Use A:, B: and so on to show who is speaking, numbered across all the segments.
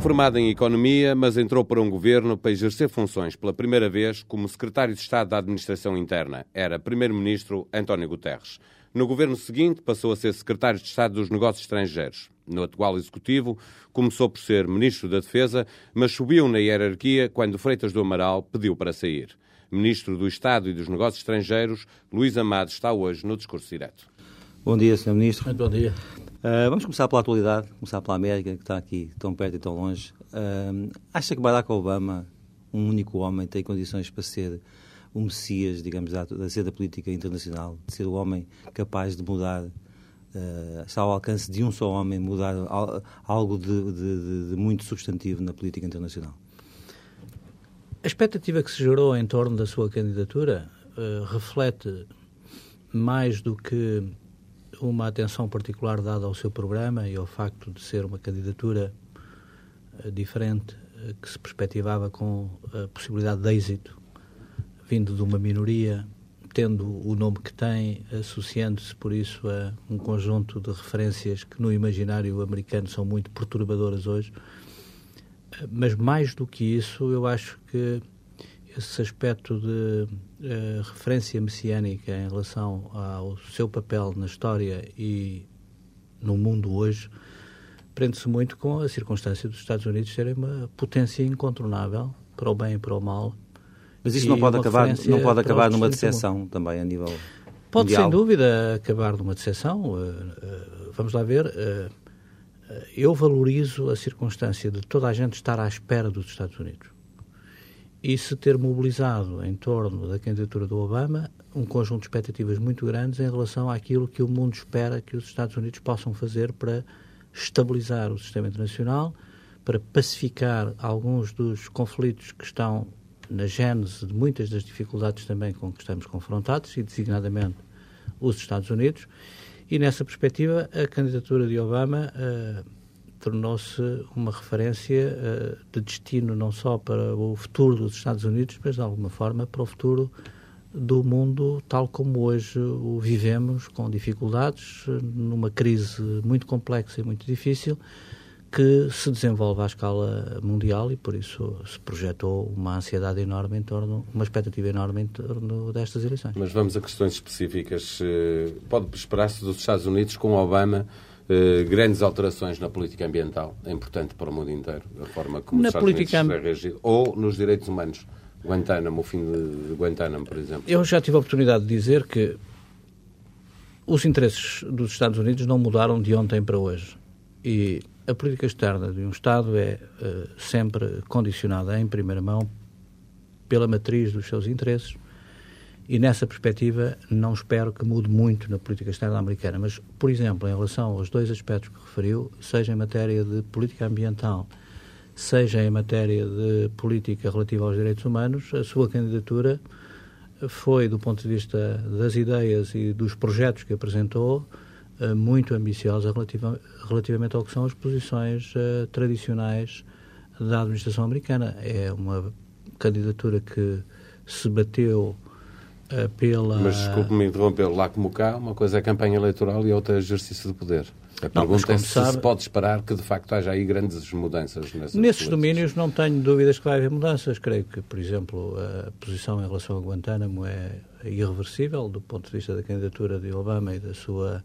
A: formado em Economia, mas entrou para um governo para exercer funções pela primeira vez como Secretário de Estado da Administração Interna. Era Primeiro-Ministro António Guterres. No governo seguinte, passou a ser Secretário de Estado dos Negócios Estrangeiros. No atual Executivo, começou por ser Ministro da Defesa, mas subiu na hierarquia quando Freitas do Amaral pediu para sair. Ministro do Estado e dos Negócios Estrangeiros, Luís Amado está hoje no discurso direto.
B: Bom dia, Sr. Ministro.
C: Muito bom dia.
B: Uh, vamos começar pela atualidade, começar pela América, que está aqui tão perto e tão longe. Uh, acha que Barack Obama, um único homem, tem condições para ser o Messias, digamos, da, da cena política internacional, de ser o homem capaz de mudar, uh, está ao alcance de um só homem, mudar algo de, de, de muito substantivo na política internacional?
C: A expectativa que se gerou em torno da sua candidatura uh, reflete mais do que uma atenção particular dada ao seu programa e ao facto de ser uma candidatura uh, diferente uh, que se perspectivava com a possibilidade de êxito, vindo de uma minoria, tendo o nome que tem, associando-se por isso a um conjunto de referências que no imaginário americano são muito perturbadoras hoje. Uh, mas mais do que isso, eu acho que esse aspecto de uh, referência messiânica em relação ao seu papel na história e no mundo hoje prende-se muito com a circunstância dos Estados Unidos serem uma potência incontornável para o bem e para o mal.
B: Mas isso não pode acabar, não pode acabar numa decepção também a nível
C: Pode,
B: mundial.
C: sem dúvida, acabar numa decepção. Uh, uh, vamos lá ver. eu valorizo a circunstância de toda a gente estar à espera dos Estados Unidos e se ter mobilizado em torno da candidatura do Obama um conjunto de expectativas muito grandes em relação àquilo que o mundo espera que os Estados Unidos possam fazer para estabilizar o sistema internacional, para pacificar alguns dos conflitos que estão na gênese de muitas das dificuldades também com que estamos confrontados, e designadamente os Estados Unidos. E nessa perspectiva, a candidatura de Obama uh, tornou-se uma referência uh, de destino não só para o futuro dos Estados Unidos, mas de alguma forma para o futuro do mundo tal como hoje o vivemos, com dificuldades, numa crise muito complexa e muito difícil, que se desenvolve à escala mundial e por isso se projetou uma ansiedade enorme em torno, uma expectativa enorme em torno destas eleições.
A: Mas vamos a questões específicas. Eh, pode esperar-se dos Estados Unidos com Obama eh, grandes alterações na política ambiental, é importante para o mundo inteiro, a forma como
C: na
A: os
C: política...
A: Unidos reagido, ou nos direitos humanos. Guantánamo, o fim de Guantánamo, por exemplo.
C: Eu já tive a oportunidade de dizer que os interesses dos Estados Unidos não mudaram de ontem para hoje. E a política externa de um Estado é uh, sempre condicionada, em primeira mão, pela matriz dos seus interesses e nessa perspectiva não espero que mude muito na política externa americana. Mas, por exemplo, em relação aos dois aspectos que referiu, seja em matéria de política ambiental, seja em matéria de política relativa aos direitos humanos, a sua candidatura foi, do ponto de vista das ideias e dos projetos que apresentou, eh, muito ambiciosa relativamente ao que são as posições uh, tradicionais da administração americana. É uma candidatura que se bateu eh, pela...
A: Mas desculpe-me interromper, lá como cá, uma coisa é campanha eleitoral e outra é exercício de poder. A
C: não,
A: pergunta é se sabe... se pode esperar que de facto haja aí grandes mudanças nessas
C: Nesses domínios não tenho dúvidas que vai haver mudanças. Creio que, por exemplo, a posição em relação a Guantánamo é irreversível do ponto de vista da candidatura de Obama e da sua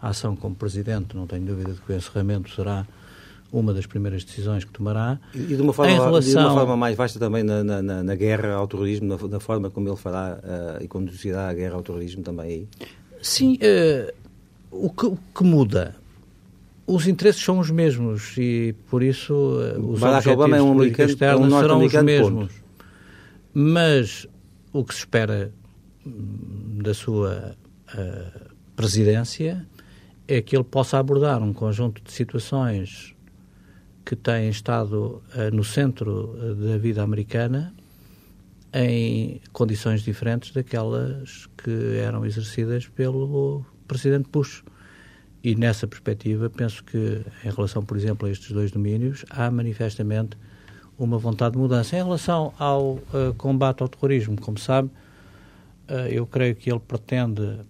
C: ação como presidente. Não tenho dúvida de que o encerramento será uma das primeiras decisões que tomará.
B: E de uma forma, relação... de uma forma mais vasta também na, na, na guerra ao terrorismo, na, na, forma como ele fará uh, e conduzirá a guerra ao terrorismo também aí?
C: Sim, uh, o, que, o, que, muda? Os interesses são os mesmos e, por isso, uh, os
B: Barack Obama é um
C: é
B: um
C: serão os mesmos.
B: Ponto.
C: Mas o que se espera hum, da sua presidência é que ele possa abordar um conjunto de situações que têm estado uh, no centro uh, da vida americana em condições diferentes daquelas que eram exercidas pelo presidente Bush. E nessa perspectiva, penso que, em relação, por exemplo, a estes dois domínios, há manifestamente uma vontade de mudança. Em relação ao uh, combate ao terrorismo, como sabe, eu creio que ele pretende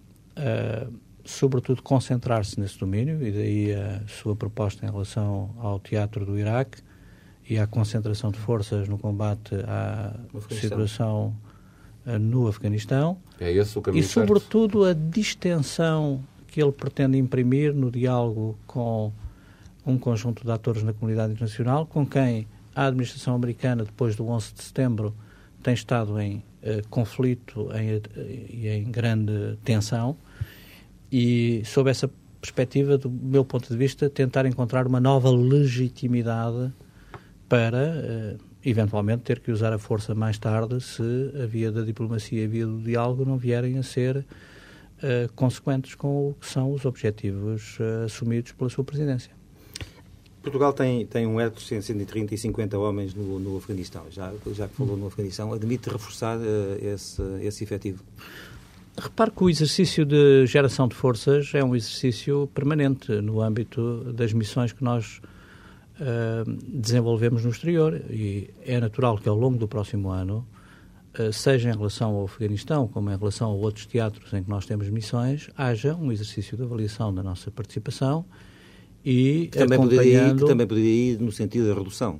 C: sobretudo, concentrar-se nesse domínio, e daí a sua proposta em relação ao teatro do Iraque, e à concentração de forças no combate à situação uh, no Afeganistão.
A: É esse o caminho
C: E, sobretuto, certo. a distensão que ele pretende imprimir no diálogo com um conjunto de atores na comunidade internacional, com quem a administração americana, depois do 11 de setembro, tem estado em uh, conflito e em, em grande tensão. E, sob essa perspectiva, do meu ponto de vista, tentar encontrar uma nova legitimidade para, uh, eventualmente, ter que usar a força mais tarde se a via da diplomacia e a via do diálogo não vierem a ser uh, consequentes com o que são os objetivos uh, assumidos pela sua presidência.
B: Portugal tem, tem um exército de 130 e 50 homens no, no Afeganistão. Já, já que falou no Afeganistão, admite reforçar esse, esse efetivo?
C: Repare que o exercício de geração de forças é um exercício permanente no âmbito das missões que nós uh, desenvolvemos no exterior e é natural que ao longo do próximo ano, uh, seja em relação ao Afeganistão como em relação a outros teatros em que nós temos missões, haja um exercício de avaliação da nossa participação e
B: que também, poderia ir, que também poderia ir no sentido da redução.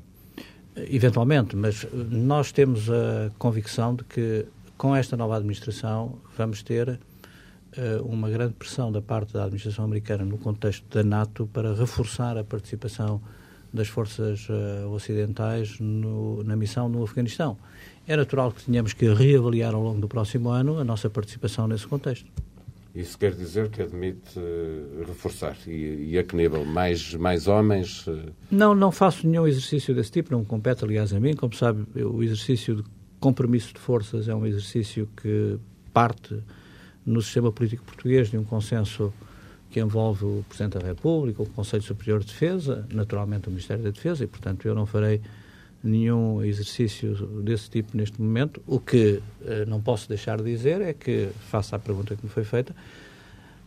C: Eventualmente, mas nós temos a convicção de que com esta nova administração vamos ter uh, uma grande pressão da parte da administração americana no contexto da NATO para reforçar a participação das forças uh, ocidentais no, na missão no Afeganistão. É natural que tenhamos que reavaliar ao longo do próximo ano a nossa participação nesse contexto.
A: Isso quer dizer que admite uh, reforçar e, e a que nível? Mais, mais homens? Uh...
C: Não, não faço nenhum exercício desse tipo, não compete, aliás, a mim. Como sabe, o exercício de compromisso de forças é um exercício que parte no sistema político português de um consenso que envolve o Presidente da República, o Conselho Superior de Defesa, naturalmente o Ministério da Defesa, e, portanto, eu não farei nenhum exercício desse tipo neste momento. O que eh, não posso deixar de dizer é que, face à pergunta que me foi feita,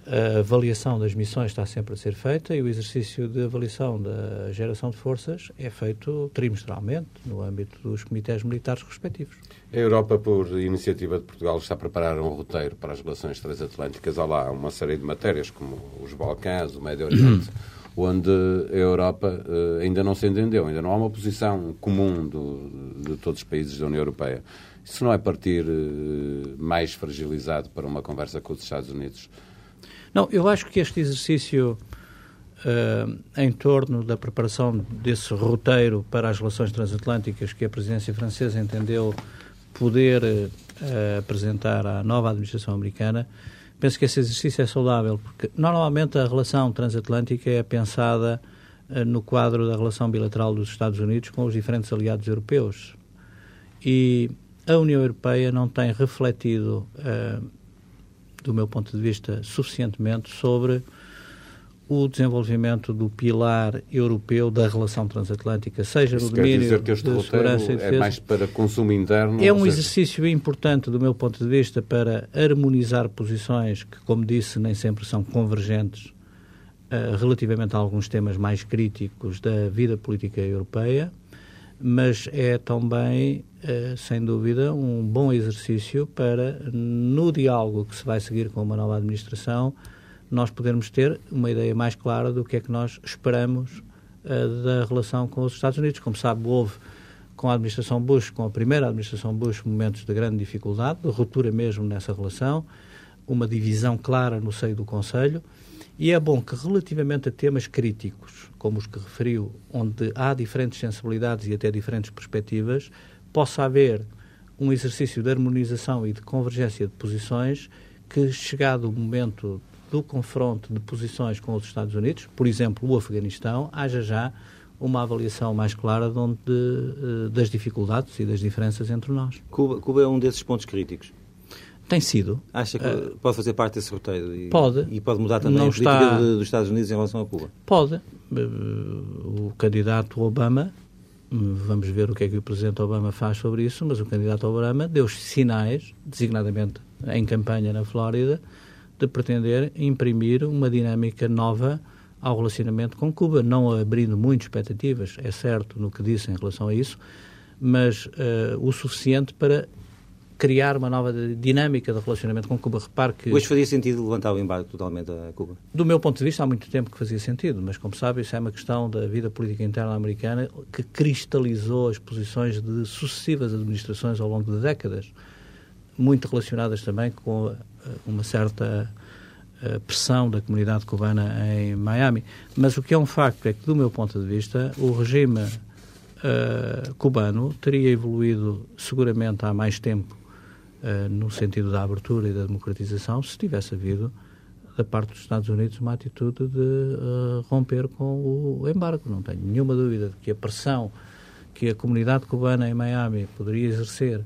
C: a avaliação das missões está sempre a ser feita e o exercício de avaliação da geração de forças é feito trimestralmente no âmbito dos comitês militares respectivos.
A: A Europa, por iniciativa de Portugal, está a preparar um roteiro para as relações transatlânticas. Há lá uma série de matérias, como os Balcãs, o Médio Oriente, onde a Europa uh, ainda não se entendeu, ainda não há uma posição comum do, de todos os países da União Europeia. Isso não é partir uh, mais fragilizado para uma conversa com os Estados Unidos?
C: Não, eu acho que este exercício uh, em torno da preparação desse roteiro para as relações transatlânticas que a presidência francesa entendeu poder uh, apresentar à nova administração americana, penso que esse exercício é saudável, porque normalmente a relação transatlântica é pensada uh, no quadro da relação bilateral dos Estados Unidos com os diferentes aliados europeus. E a União Europeia não tem refletido do meu ponto de vista, suficientemente sobre o desenvolvimento do pilar europeu da relação transatlântica, seja
A: Isso
C: no domínio
A: dizer que este
C: de segurança e defesa.
A: É mais para consumo interno?
C: É um exercício importante, do meu ponto de vista, para harmonizar posições que, como disse, nem sempre são convergentes uh, relativamente a alguns temas mais críticos da vida política europeia mas é também, sem dúvida, um bom exercício para, no diálogo que se vai seguir com uma nova administração, nós podermos ter uma ideia mais clara do que é que nós esperamos eh, da relação com os Estados Unidos. Como sabe, houve com a administração Bush, com a primeira administração Bush, momentos de grande dificuldade, de ruptura mesmo nessa relação, uma divisão clara no seio do Conselho, e é bom que, relativamente a temas críticos, como os que referiu, onde há diferentes sensibilidades e até diferentes perspectivas, possa haver um exercício de harmonização e de convergência de posições que, chegado o momento do confronto de posições com os Estados Unidos, por exemplo, o Afeganistão, haja já uma avaliação mais clara de onde, eh, das dificuldades e das diferenças entre nós.
B: Cuba, Cuba é um desses pontos críticos.
C: Tem sido.
B: Acha que uh, pode fazer parte desse roteiro? E,
C: pode.
B: E pode mudar também não a política está... dos Estados Unidos em relação a Cuba?
C: Pode. Uh, o candidato Obama, vamos ver o que é que o Presidente Obama faz sobre isso, mas o candidato Obama deu sinais, designadamente em campanha na Flórida, de pretender imprimir uma dinâmica nova ao relacionamento com Cuba, não abrindo muitas expectativas, é certo no que disse em relação a isso, mas uh, o suficiente para criar uma nova dinâmica de relacionamento com Cuba. Repare que...
B: Hoje faria sentido levantar o embargo totalmente a Cuba?
C: Do meu ponto de vista, há muito tempo que fazia sentido, mas como sabe, isso é uma questão da vida política interna americana que cristalizou as posições de sucessivas administrações ao longo de décadas, muito relacionadas também com eh, uma certa eh, pressão da comunidade cubana em Miami. Mas o que é um facto é que, do meu ponto de vista, o regime uh, cubano teria evoluído seguramente há mais tempo uh, no sentido da abertura e da democratização se tivesse havido da parte dos Estados Unidos uma atitude de uh, romper com o embargo. Não tenho nenhuma dúvida de que a pressão que a comunidade cubana em Miami poderia exercer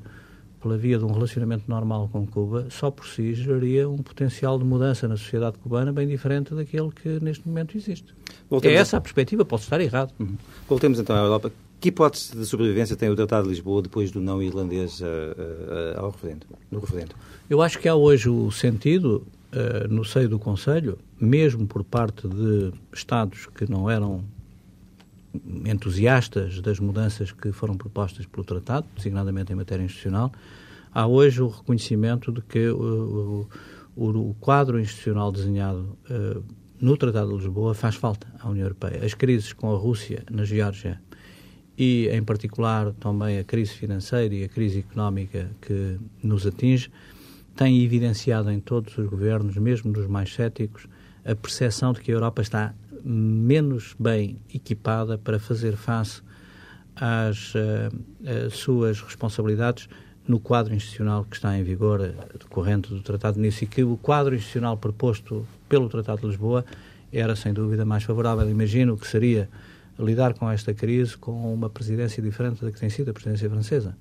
C: pela via de um relacionamento normal com Cuba, só por si geraria um potencial de mudança na sociedade cubana bem diferente daquele que neste momento existe. Voltemos é essa a... a perspectiva, pode estar errado.
B: Uhum. Voltemos então à Europa. Que hipótese de sobrevivência tem o Tratado de Lisboa depois do não irlandês uh, uh, ao referendo, no referendo?
C: Eu acho que há hoje o sentido, uh, no seio do Conselho, mesmo por parte de Estados que não eram entusiastas das mudanças que foram propostas pelo Tratado, designadamente em matéria institucional, há hoje o reconhecimento de que o, o, o quadro institucional desenhado no Tratado de Lisboa faz falta à União Europeia. As crises com a Rússia na Geórgia e, em particular, também a crise financeira e a crise económica que nos atinge, têm evidenciado em todos os governos, mesmo dos mais céticos, a percepção de que a Europa está menos bem equipada para fazer face às uh, suas responsabilidades no quadro institucional que está em vigor, decorrente do Tratado de Nice, e que o quadro institucional proposto pelo Tratado de Lisboa era, sem dúvida, mais favorável. Imagino que seria lidar com esta crise com uma presidência diferente da que tem sido a presidência francesa.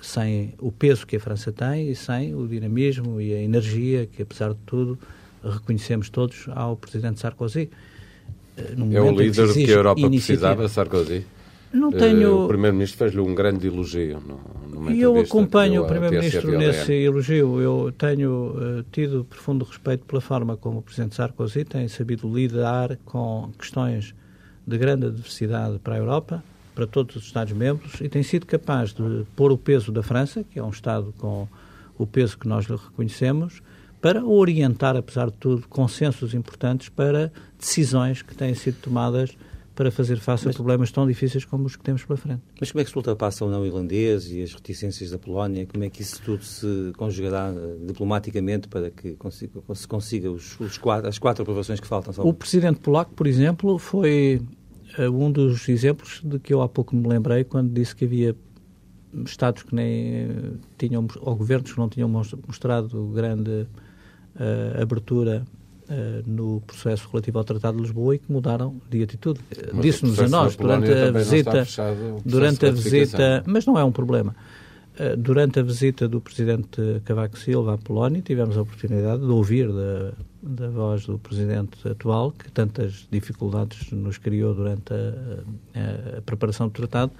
C: Sem o peso que a França tem e sem o dinamismo e a energia que, apesar de tudo, reconhecemos todos ao presidente Sarkozy.
A: Eh, é o líder que, que a Europa iniciativa. precisava, Sarkozy?
C: Não tenho...
A: Uh, o Primeiro-Ministro fez-lhe um grande elogio. No,
C: e eu acompanho o Primeiro-Ministro nesse elogio. Eu tenho uh, tido profundo respeito pela forma como o Presidente Sarkozy tem sabido lidar com questões de grande adversidade para a Europa, para todos os Estados-membros, e tem sido capaz de pôr o peso da França, que é um Estado com o peso que nós lhe reconhecemos, para orientar, apesar de tudo, consensos importantes para decisões que têm sido tomadas para fazer face mas, a problemas tão difíceis como os que temos pela frente.
B: Mas como é que se ultrapassa o não irlandês e as reticências da Polónia? Como é que isso tudo se conjugará eh, diplomaticamente para que consiga, se consiga os, os quatro, as quatro aprovações que faltam?
C: O presidente polaco, por exemplo, foi uh, um dos exemplos de que eu há pouco me lembrei quando disse que havia Estados que nem tinham, ou governos que não tinham mostrado grande uh, abertura no processo relativo ao Tratado de Lisboa e que mudaram de atitude. Disse-nos a nós durante a visita, durante a visita, mas não é um problema. Uh, durante a visita do presidente Cavaco Silva à Polónia, tivemos a oportunidade de ouvir da, da voz do presidente atual, que tantas dificuldades nos criou durante a, a, a preparação do tratado,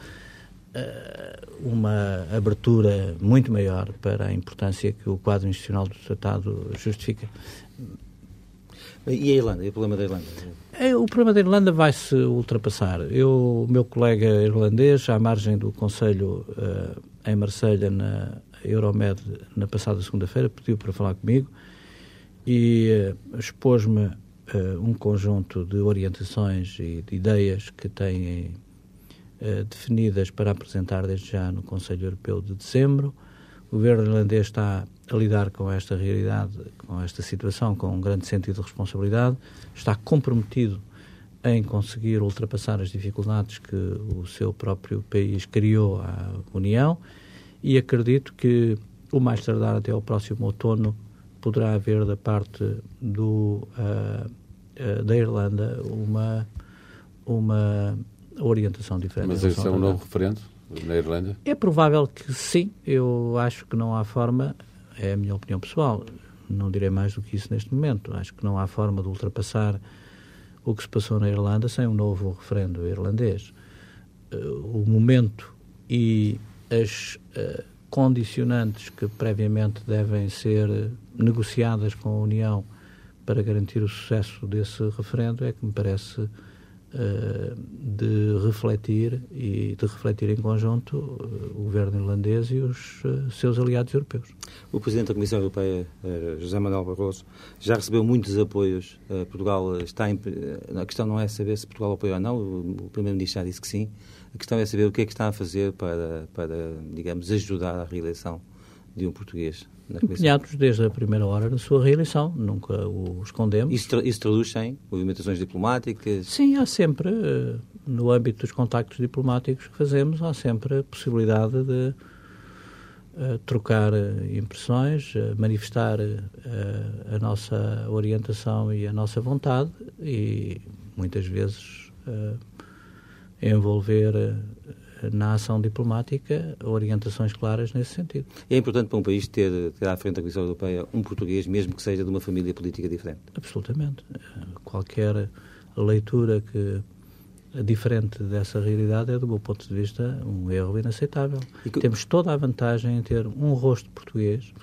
C: uma abertura muito maior para a importância que o quadro institucional do tratado justifica.
B: E a Irlanda? E o problema da Irlanda?
C: É, o problema da Irlanda vai se ultrapassar. Eu, o meu colega irlandês, à margem do Conselho uh, em Marselha na Euromed, na passada segunda-feira, pediu para falar comigo e uh, expôs-me uh, um conjunto de orientações e de ideias que têm definidas para apresentar desde já no Conselho Europeu de dezembro. O governo irlandês está a lidar com esta realidade, com esta situação, com um grande sentido de responsabilidade, está comprometido em conseguir ultrapassar as dificuldades que o seu próprio país criou à União e acredito que o mais tardar até ao próximo outono poderá haver da parte do, uh, uh, da Irlanda uma, uma orientação diferente.
A: Mas esse é um novo referendo na Irlanda?
C: É provável que sim. Eu acho que não há forma é a minha opinião pessoal. Não direi mais do que isso neste momento. Acho que não há forma de ultrapassar o que se passou na Irlanda sem um novo referendo irlandês. Eh, o momento e as uh, condicionantes que previamente devem ser negociadas com a União para garantir o sucesso desse referendo é que me parece de refletir e de refletir em conjunto uh, o governo irlandês e os uh, seus aliados europeus.
B: O Presidente da Comissão Europeia, José Manuel Barroso, já recebeu muitos apoios. Portugal está em, a questão não é saber se Portugal apoia ou não, o Primeiro-Ministro já disse que sim. A questão é saber o que é que está a fazer para, para digamos, ajudar a reeleição de um português
C: empenhados desde a primeira hora da sua reeleição, nunca o escondemos.
B: Isso, tra isso traduz em movimentações diplomáticas?
C: Sim, há sempre, eh, no âmbito dos contactos diplomáticos que fazemos, há sempre a possibilidade de uh, trocar eh, impressões, manifestar uh, a nossa orientação e a nossa vontade e muitas vezes envolver na ação diplomática orientações claras nesse sentido.
B: É importante para um país ter, ter à frente da Comissão Europeia um português, mesmo que seja de uma família política diferente?
C: Absolutamente. Qualquer leitura que diferente dessa realidade é, do meu ponto de vista, um erro inaceitável. Que... Temos toda a vantagem em ter um rosto português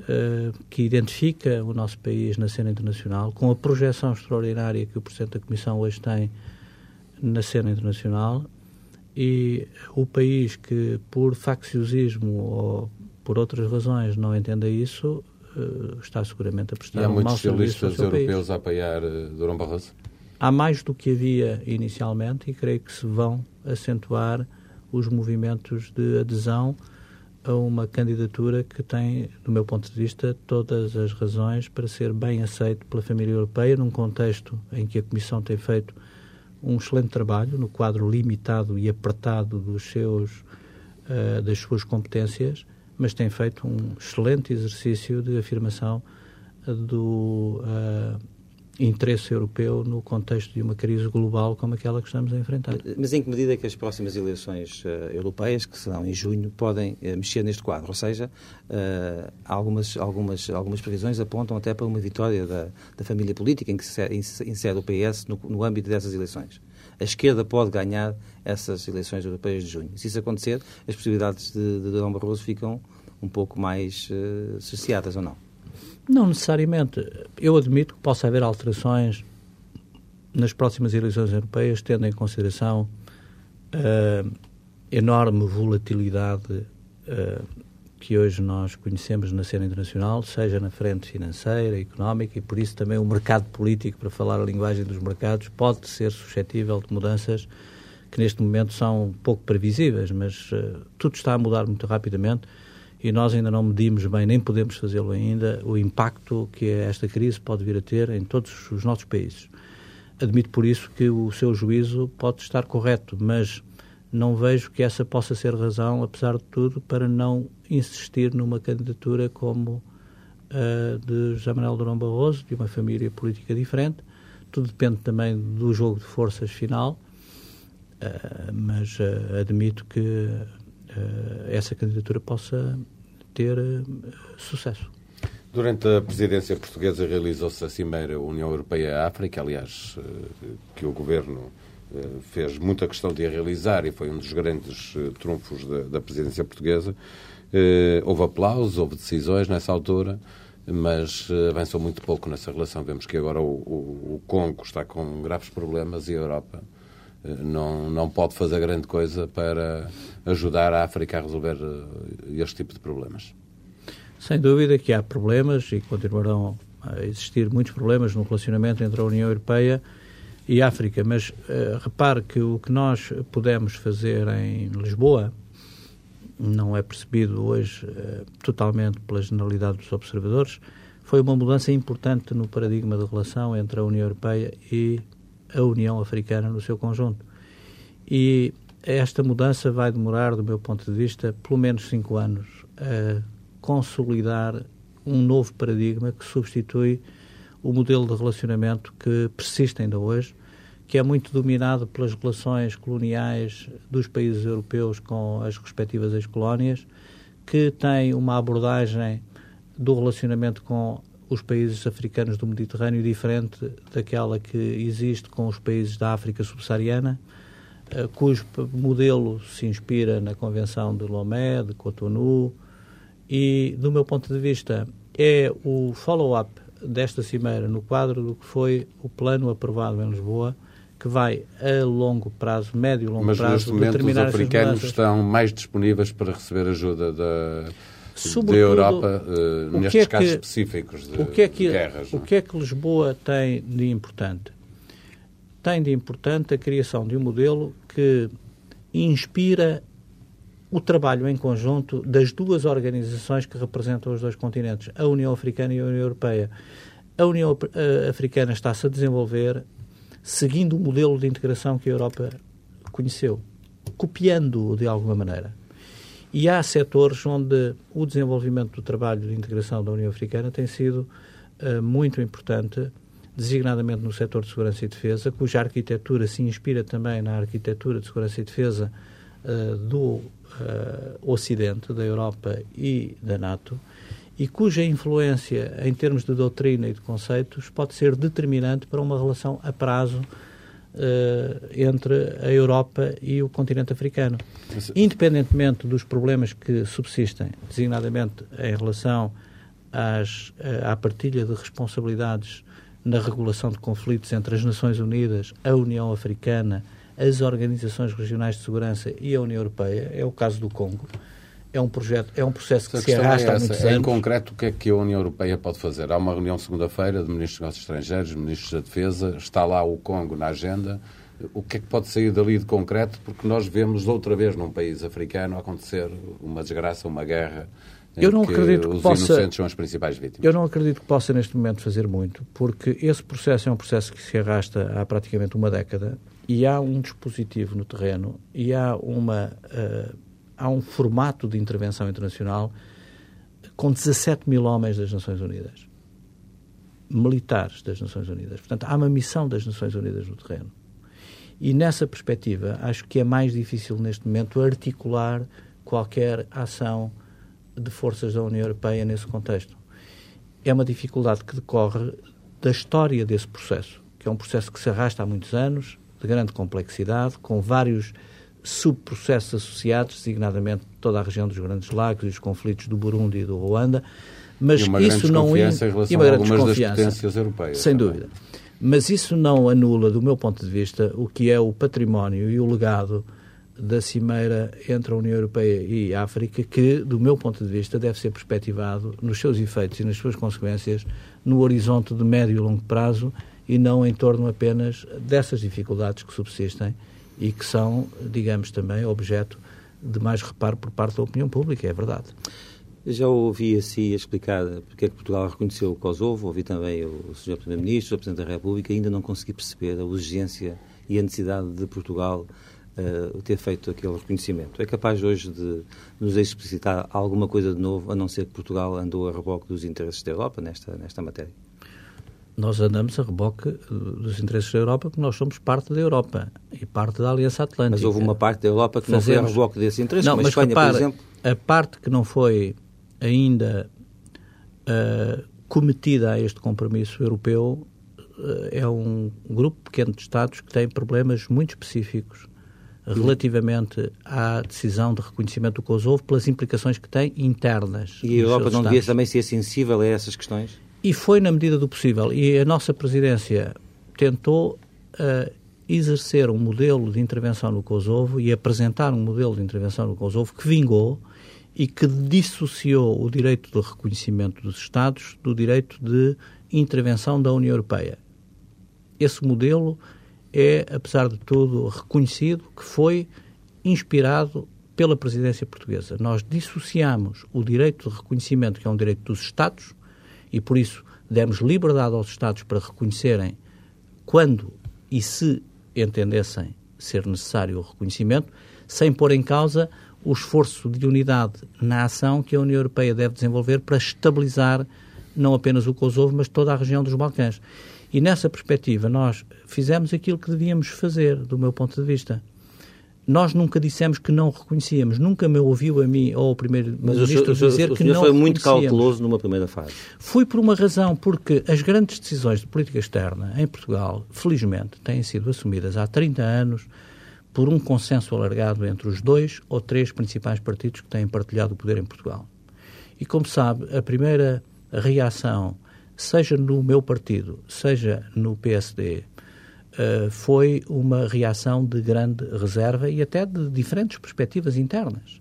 C: uh, que identifica o nosso país na cena internacional, com a projeção extraordinária que o Presidente da Comissão hoje tem na cena internacional e o país que, por facciosismo ou por outras razões, não entenda isso, uh, está seguramente a prestar
A: há
C: um
A: muitos
C: socialistas
A: europeus
C: país.
A: a apoiar uh, Durão Barroso?
C: Há mais do que havia inicialmente e creio que se vão acentuar os movimentos de adesão a uma candidatura que tem, do meu ponto de vista, todas as razões para ser bem aceito pela família europeia, num contexto em que a Comissão tem feito um excelente trabalho no quadro limitado e apertado dos seus, uh, das suas competências, mas tem feito um excelente exercício de afirmação do uh, interesse europeu no contexto de uma crise global como aquela que estamos a enfrentar.
B: Mas em que medida é que as próximas eleições uh, europeias, que serão em junho, podem uh, mexer neste quadro? Ou seja, uh, algumas, algumas, algumas previsões apontam até para uma vitória da, da família política em que se insere o PS no, no âmbito dessas eleições. A esquerda pode ganhar essas eleições europeias de junho. Se isso acontecer, as possibilidades de, de Dom Barroso ficam um pouco mais uh, cerceadas ou não?
C: Não necessariamente. Eu admito que possa haver alterações nas próximas eleições europeias, tendo em consideração a uh, enorme volatilidade uh, que hoje nós conhecemos na cena internacional, seja na frente financeira, económica, e por isso também o mercado político, para falar a linguagem dos mercados, pode ser suscetível de mudanças que neste momento são pouco previsíveis, mas uh, tudo está a mudar muito rapidamente e nós ainda não medimos bem, nem podemos fazê-lo ainda, o impacto que esta crise pode vir a ter em todos os nossos países. Admito por isso que o seu juízo pode estar correto, mas não vejo que essa possa ser razão, apesar de tudo, para não insistir numa candidatura como a de José Manuel Durão Barroso, de uma família política diferente. Tudo depende também do jogo de forças final, uh, mas uh, admito que essa candidatura possa ter eh, sucesso.
A: Durante a presidência portuguesa realizou-se a Cimeira União Europeia-África, aliás, eh, que o Governo fez muita questão de a realizar e foi um dos grandes trunfos da, presidência portuguesa. Houve aplausos, houve decisões nessa altura, mas avançou muito pouco nessa relação. Vemos que agora o Congo está com graves problemas e a Europa não, não pode fazer grande coisa para ajudar a África a resolver eh, este tipo de problemas.
C: Sem dúvida que há problemas e continuarão a existir muitos problemas no relacionamento entre a União Europeia e a África, mas uh, repare que o que nós pudemos fazer em Lisboa não é percebido hoje uh, totalmente pela generalidade dos observadores, foi uma mudança importante no paradigma de relação entre a União Europeia e a União Africana no seu conjunto. E esta mudança vai demorar, do meu ponto de vista, pelo menos cinco anos a consolidar um novo paradigma que substitui o modelo de relacionamento que persiste ainda hoje, que é muito dominado pelas relações coloniais dos países europeus com as respectivas ex-colónias, que tem uma abordagem do relacionamento com os países africanos do Mediterrâneo diferente daquela que existe com os países da África subsaariana, eh, cujo modelo se inspira na Convenção de Lomé, de Cotonou, e, do meu ponto de vista, é o follow-up desta cimeira no quadro do que foi o plano aprovado em Lisboa, que vai a longo prazo, médio e longo
A: Mas,
C: prazo,
A: neste momento, os africanos estão mais disponíveis para receber ajuda da, da
C: Sobretudo,
A: Europa uh,
C: o
A: nestes
C: que é
A: casos
C: que-
A: específicos de,
C: o que é que,
A: guerras.
C: O
A: é?
C: que é que Lisboa tem de importante? Tem de importante a criação de um modelo que inspira o trabalho em conjunto das duas organizações que representam os dois continentes, a União Africana e a União Europeia. A União eh, Africana está-se a desenvolver seguindo o modelo de integração que a Europa conheceu, copiando-o de alguma maneira. E há setores onde o desenvolvimento do trabalho de integração da União Africana tem sido eh, muito importante, designadamente no setor de segurança e defesa, cuja arquitetura se inspira também na arquitetura de segurança e defesa eh, do eh, Ocidente, da Europa e da NATO, e cuja influência em termos de doutrina e de conceitos pode ser determinante para uma relação a prazo entre a Europa e o continente africano. Independentemente dos problemas que subsistem, designadamente em relação às, eh, à partilha de responsabilidades na regulação de conflitos entre as Nações Unidas, a União Africana, as organizações regionais de segurança e a União Europeia, é o caso do Congo. É um projeto, é um processo que se
A: questão é
C: arrasta há muitos
A: Em
C: anos.
A: concreto, o que é que a União Europeia pode fazer? Há uma reunião segunda-feira de Ministros dos Negócios Estrangeiros, Ministros da Defesa, está lá o Congo na agenda. O que é que pode sair dali de concreto? Porque nós vemos outra vez num país africano acontecer uma desgraça, uma guerra, em
C: Eu não
A: que
C: acredito que
A: os
C: possa-
A: inocentes são as principais vítimas.
C: Eu não acredito que possa neste momento fazer muito, porque esse processo é um processo que se arrasta há praticamente uma década e há um dispositivo no terreno e há uma eh, há um formato de intervenção internacional com 17 mil homens das Nações Unidas, militares das Nações Unidas. Portanto, há uma missão das Nações Unidas no terreno. E nessa perspectiva, acho que é mais difícil neste momento articular qualquer ação de forças da União Europeia nesse contexto. É uma dificuldade que decorre da história desse processo, que é um processo que se arrasta há muitos anos, de grande complexidade, com vários subprocessos associados, designadamente toda a região dos Grandes Lagos e os conflitos do Burundi e do Ruanda, mas
A: e uma
C: isso não in-
A: em
C: e uma
A: a
C: grande desconfiança.
A: potências europeias.
C: Sem
A: também.
C: dúvida. Mas isso não anula, do meu ponto de vista, o que é o património e o legado da cimeira entre a União Europeia e a África, que, do meu ponto de vista, deve ser perspectivado nos seus efeitos e nas suas consequências no horizonte de médio e longo prazo e não em torno apenas dessas dificuldades que subsistem e que são, digamos, também objeto de mais reparo por parte da opinião pública, é verdade.
B: Já ouvi assim explicar porque é que Portugal reconheceu o Kosovo, ouvi também o Sr. Primeiro-Ministro, o Presidente da República, ainda não consegui perceber a urgência e a necessidade de Portugal eh, ter feito aquele reconhecimento. É capaz hoje de nos explicitar alguma coisa de novo, a não ser que Portugal andou a reboque dos interesses da Europa nesta, nesta matéria?
C: Nós andamos a reboque eh, dos interesses da Europa porque nós somos parte da Europa e parte da Aliança Atlântica.
B: Mas houve uma parte da Europa que não foi a
C: Fazemos-
B: reboque desses interesses,
C: Não,
B: a
C: mas
B: Espanha,
C: repara,
B: por exemplo.
C: a parte que não foi ainda eh, cometida a este compromisso europeu eh, é um grupo pequeno de Estados que tem problemas muito específicos relativamente à decisão de reconhecimento do Kosovo pelas implicações que tem internas.
B: E a Europa não devia também ser sensível a essas questões?
C: E foi na medida do possível. E a nossa presidência tentou eh, exercer um modelo de intervenção no Kosovo e apresentar um modelo de intervenção no Kosovo que vingou e que dissociou o direito de reconhecimento dos Estados do direito de intervenção da União Europeia. Esse modelo é, apesar de tudo, reconhecido que foi inspirado pela presidência portuguesa. Nós dissociamos o direito de reconhecimento, que é um direito dos Estados, e por isso demos liberdade aos Estados para reconhecerem quando e se entendessem ser necessário o reconhecimento, sem pôr em causa o esforço de unidade na ação que a União Europeia deve desenvolver para estabilizar não apenas o Kosovo, mas toda a região dos Balcãs. E nessa perspectiva, nós fizemos aquilo que devíamos fazer, do meu ponto de vista. Nós nunca dissemos que não reconhecíamos, nunca me ouviu a mim ou ao
B: o senhor,
C: Primeiro-Ministro
B: o senhor-
C: dizer
B: o
C: que
B: senhor
C: não
B: foi muito cauteloso numa primeira fase.
C: Fui por uma razão, porque as grandes decisões de política externa em Portugal, felizmente, têm sido assumidas há 30 anos por um consenso alargado entre os dois ou três principais partidos que têm partilhado o poder em Portugal. E como sabe, a primeira reação, seja no meu partido, seja no PSD, uh, foi uma reação de grande reserva e até de diferentes perspectivas internas.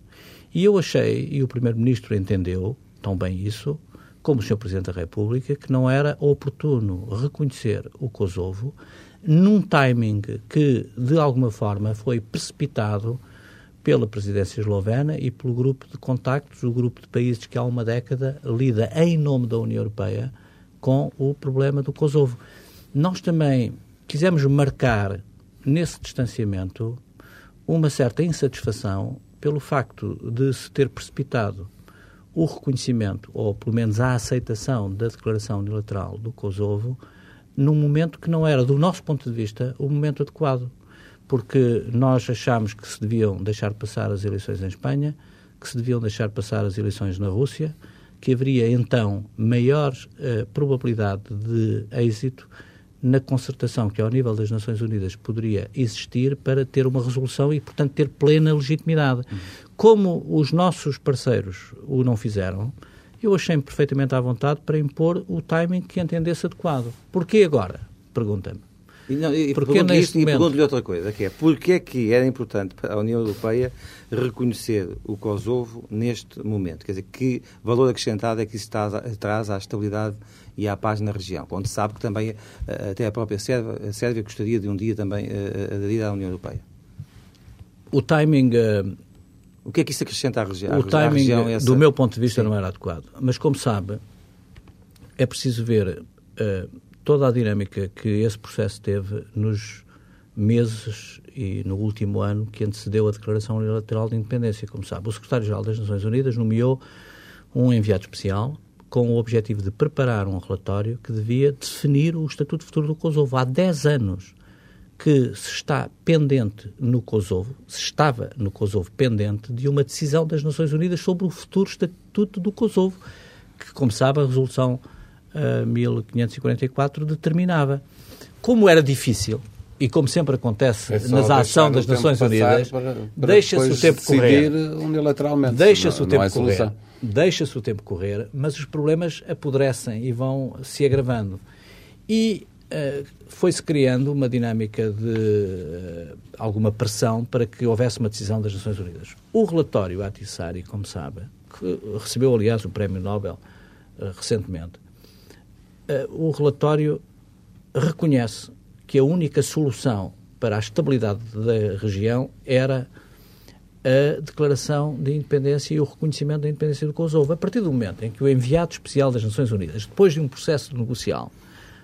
C: E eu achei, e o Primeiro-Ministro entendeu tão bem isso, como o Sr. Presidente da República, que não era oportuno reconhecer o Kosovo num timing que, de alguma forma, foi precipitado pela presidência eslovena e pelo grupo de contactos, o grupo de países que há uma década lida em nome da União Europeia com o problema do Kosovo. Nós também quisemos marcar nesse distanciamento uma certa insatisfação pelo facto de se ter precipitado o reconhecimento, ou pelo menos a aceitação da declaração unilateral do Kosovo, num momento que não era, do nosso ponto de vista, o momento adequado. Porque nós achámos que se deviam deixar passar as eleições em Espanha, que se deviam deixar passar as eleições na Rússia, que haveria então maior uh, probabilidade de êxito na concertação que ao nível das Nações Unidas poderia existir para ter uma resolução e, portanto, ter plena legitimidade. Uhum. Como os nossos parceiros o não fizeram, eu achei-me perfeitamente à vontade para impor o timing que entendesse adequado. Porquê agora? Pergunta-me.
B: E, não, e Porque neste momento... pergunto-lhe outra coisa, que é porquê é que era importante para a União Europeia reconhecer o Kosovo neste momento? Quer dizer, que valor acrescentado é que isso traz, traz à estabilidade e à paz na região? Onde sabe que também eh, até a própria Sérvia, a Sérvia gostaria de um dia também eh, aderir à União Europeia.
C: O timing...
B: O que é que isso acrescenta à, regi o
C: timing,
B: região?
C: Essa... do meu ponto de vista, Sim. não era adequado. Mas, como sabe, é preciso ver uh, toda a dinâmica que esse processo teve nos meses e no último ano que antecedeu a Declaração Unilateral de Independência. Como sabe, o Secretário-Geral das Nações Unidas nomeou um enviado especial com o objetivo de preparar um relatório que devia definir o Estatuto Futuro do Kosovo. Há 10 anos que se está pendente no Kosovo, se estava no Kosovo pendente de uma decisão das Nações Unidas sobre o futuro estatuto do Kosovo, que, como sabe, a resolução uh, eh, 1544 determinava. Como era difícil, e como sempre acontece é nas ações das Nações Unidas, deixa-se o tempo correr.
A: unilateralmente.
C: Deixa-se o tempo é correr. Deixa-se o tempo correr, mas os problemas apodrecem e vão se agravando. E eh, foi-se criando uma dinâmica de uh, alguma pressão para que houvesse uma decisão das Nações Unidas. O relatório Atissari, como sabe, que recebeu, aliás, o Prémio Nobel uh, recentemente, o relatório reconhece que a única solução para a estabilidade da região era a declaração de independência e o reconhecimento da independência do Kosovo. A partir do momento em que o enviado especial das Nações Unidas, depois de um processo negocial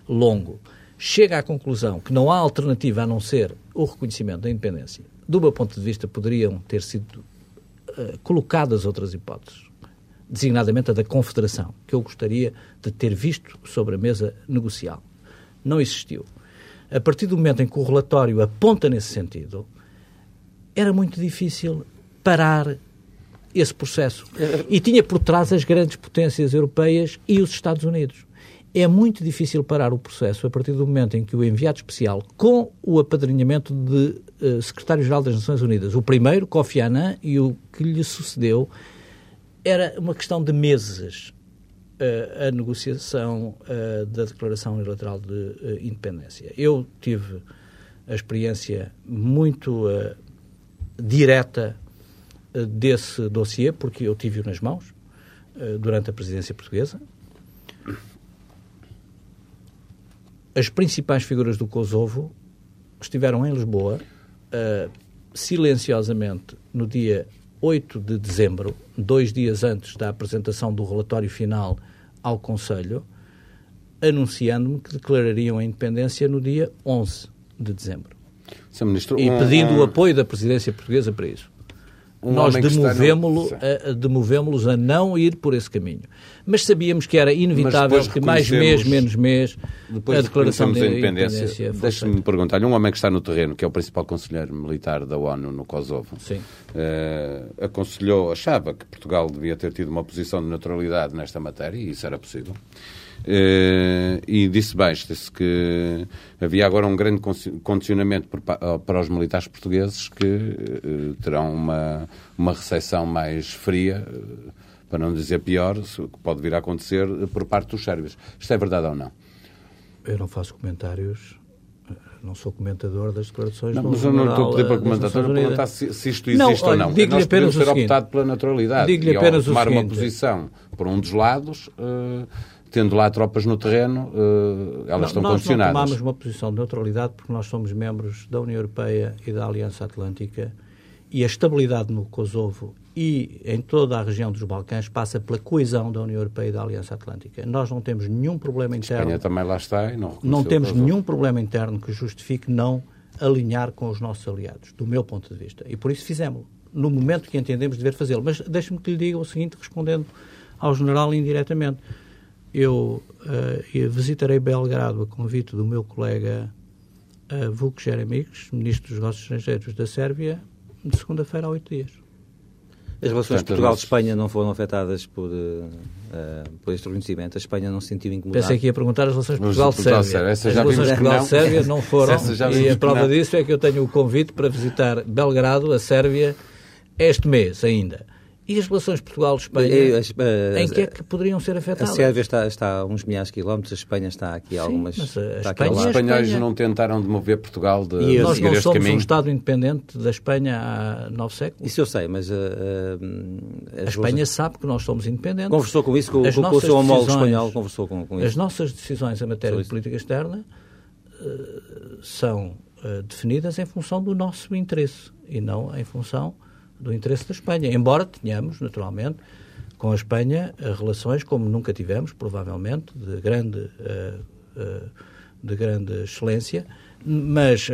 C: longo, chega à conclusão que não há alternativa a não ser o reconhecimento da independência, do meu ponto de vista, poderiam ter sido uh, colocadas outras hipóteses, designadamente a da Confederação, que eu gostaria de ter visto sobre a mesa negocial. Não existiu. A partir do momento em que o relatório aponta nesse sentido, era muito difícil parar esse processo. E tinha por trás as grandes potências europeias e os Estados Unidos é muito difícil parar o processo a partir do momento em que o enviado especial, com o apadrinhamento de uh, secretário-geral das Nações Unidas, o primeiro, Kofi Annan, e o que lhe sucedeu, era uma questão de meses uh, a negociação uh, da Declaração Unilateral de Independência. Eu tive a experiência muito direta desse dossiê, porque eu tive-o nas mãos durante a presidência portuguesa, as principais figuras do Kosovo estiveram em Lisboa uh, silenciosamente no dia 8 de dezembro, dois dias antes da apresentação do relatório final ao Conselho, anunciando-me que declarariam a independência no dia 11 de dezembro. Ministro, e pedindo um, o apoio da presidência portuguesa para isso um nós demovemos-los no... demovemos a não ir por esse caminho. Mas sabíamos que era inevitável que mais mês, menos mês,
A: depois
C: a declaração
A: de independência. independência Deixe-me perguntar-lhe, um homem que está no terreno, que é o principal conselheiro militar da ONU no Kosovo, uh, aconselhou, achava que Portugal devia ter tido uma posição de neutralidade nesta matéria, e isso era possível. Uh, e disse disse que havia agora um grande condicionamento para os militares portugueses que uh, terão uma, uma recepção mais fria, uh, para não dizer pior, que pode vir a acontecer por parte dos sérvios. Isto é verdade ou não?
C: Eu não faço comentários não sou comentador das declarações
A: não,
C: do
A: Mas eu não estou a pedir para comentar, estou a perguntar se, se, isto existe não, ou não. Digo-lhe apenas ser optado pela naturalidade.
C: Digo-lhe apenas
A: tomar
C: o
A: uma posição por um dos lados, uh, tendo lá tropas no terreno, uh, elas não, estão
C: nós
A: condicionadas.
C: Nós tomamos uma posição de neutralidade porque nós somos membros da União Europeia e da Aliança Atlântica e a estabilidade no Kosovo e em toda a região dos Balcãs passa pela coesão da União Europeia e da Aliança Atlântica. Nós não temos nenhum problema interno.
A: Espanha também lá está e não
C: Não temos nenhum problema interno que justifique não alinhar com os nossos aliados, do meu ponto de vista. E por isso fizemos no momento que entendemos dever fazê-lo. Mas deixe-me que lhe diga o seguinte, respondendo ao general indiretamente. Eu uh, visitarei Belgrado a convite do meu colega uh, Vuk Jeremics, ministro dos Negócios Estrangeiros da Sérvia, de segunda-feira a oito dias.
B: As relações Portugal-Espanha não foram afetadas por, uh, por este reconhecimento? A Espanha não se sentiu incomodada?
C: Pensei que ia perguntar as relações Portugal-Sérvia. As relações Portugal-Sérvia não foram. e a prova disso é que eu tenho o convite para visitar Belgrado, a Sérvia, este mês ainda. E as relações Portugal-Espanha, em que é que poderiam ser afetadas?
B: A Sérvia está, está a uns milhares de quilómetros, a Espanha está aqui a algumas... Sim,
A: Espanha, Os espanhóis Espanha... não tentaram demover Portugal de,
C: e
A: de
C: nós
A: não
C: somos
A: um
C: Estado independente da Espanha há nove séculos.
B: Isso eu sei, mas... Uh,
C: uh, a Espanha sabe que nós somos independentes.
B: Conversou com isso, com, com, com o seu homólogo espanhol, conversou com, com isso.
C: As nossas decisões em matéria de política externa uh, são definidas em função do nosso interesse e não em função do interesse da Espanha. Embora tenhamos, naturalmente, com a Espanha relações como nunca tivemos, provavelmente, de grande, uh, uh, de grande excelência, mas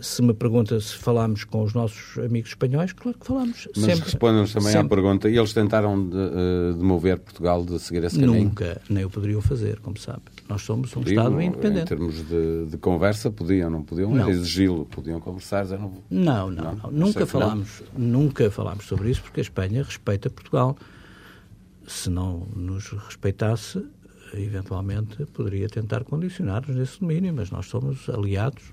C: se me pergunta se falámos com os nossos amigos espanhóis, claro que falamos.
A: Mas respondam-nos também sempre. à pergunta, e eles tentaram de, de, mover Portugal de seguir esse caminho?
C: Nunca, nem o poderiam fazer, como sabe. Nós somos um podiam, Estado independente. Em
A: termos de, de conversa, podiam, não podiam não. exigi-lo, podiam conversar, já
C: não... Não, não, não. não. Nunca, falámos, nunca falámos sobre isso, porque a Espanha respeita Portugal. Se não nos respeitasse, eventualmente poderia tentar condicionar-nos nesse domínio, mas nós somos aliados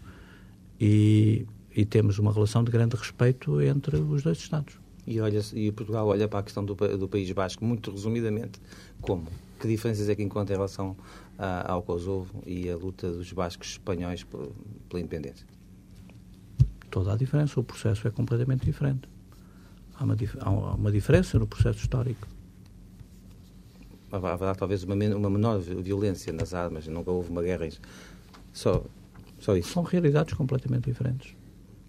C: e, e temos uma relação de grande respeito entre os dois Estados.
B: E, olha, e Portugal olha para a questão do, do País Basco muito resumidamente como? Que diferenças é que encontra em relação a, ao Kosovo e a luta dos bascos espanhóis pela independência?
C: Toda a diferença. O processo é completamente diferente. Há uma, há uma diferença no processo histórico.
B: Haverá talvez uma, uma menor violência nas armas, nunca houve uma guerra. Só só isso.
C: São realidades completamente diferentes.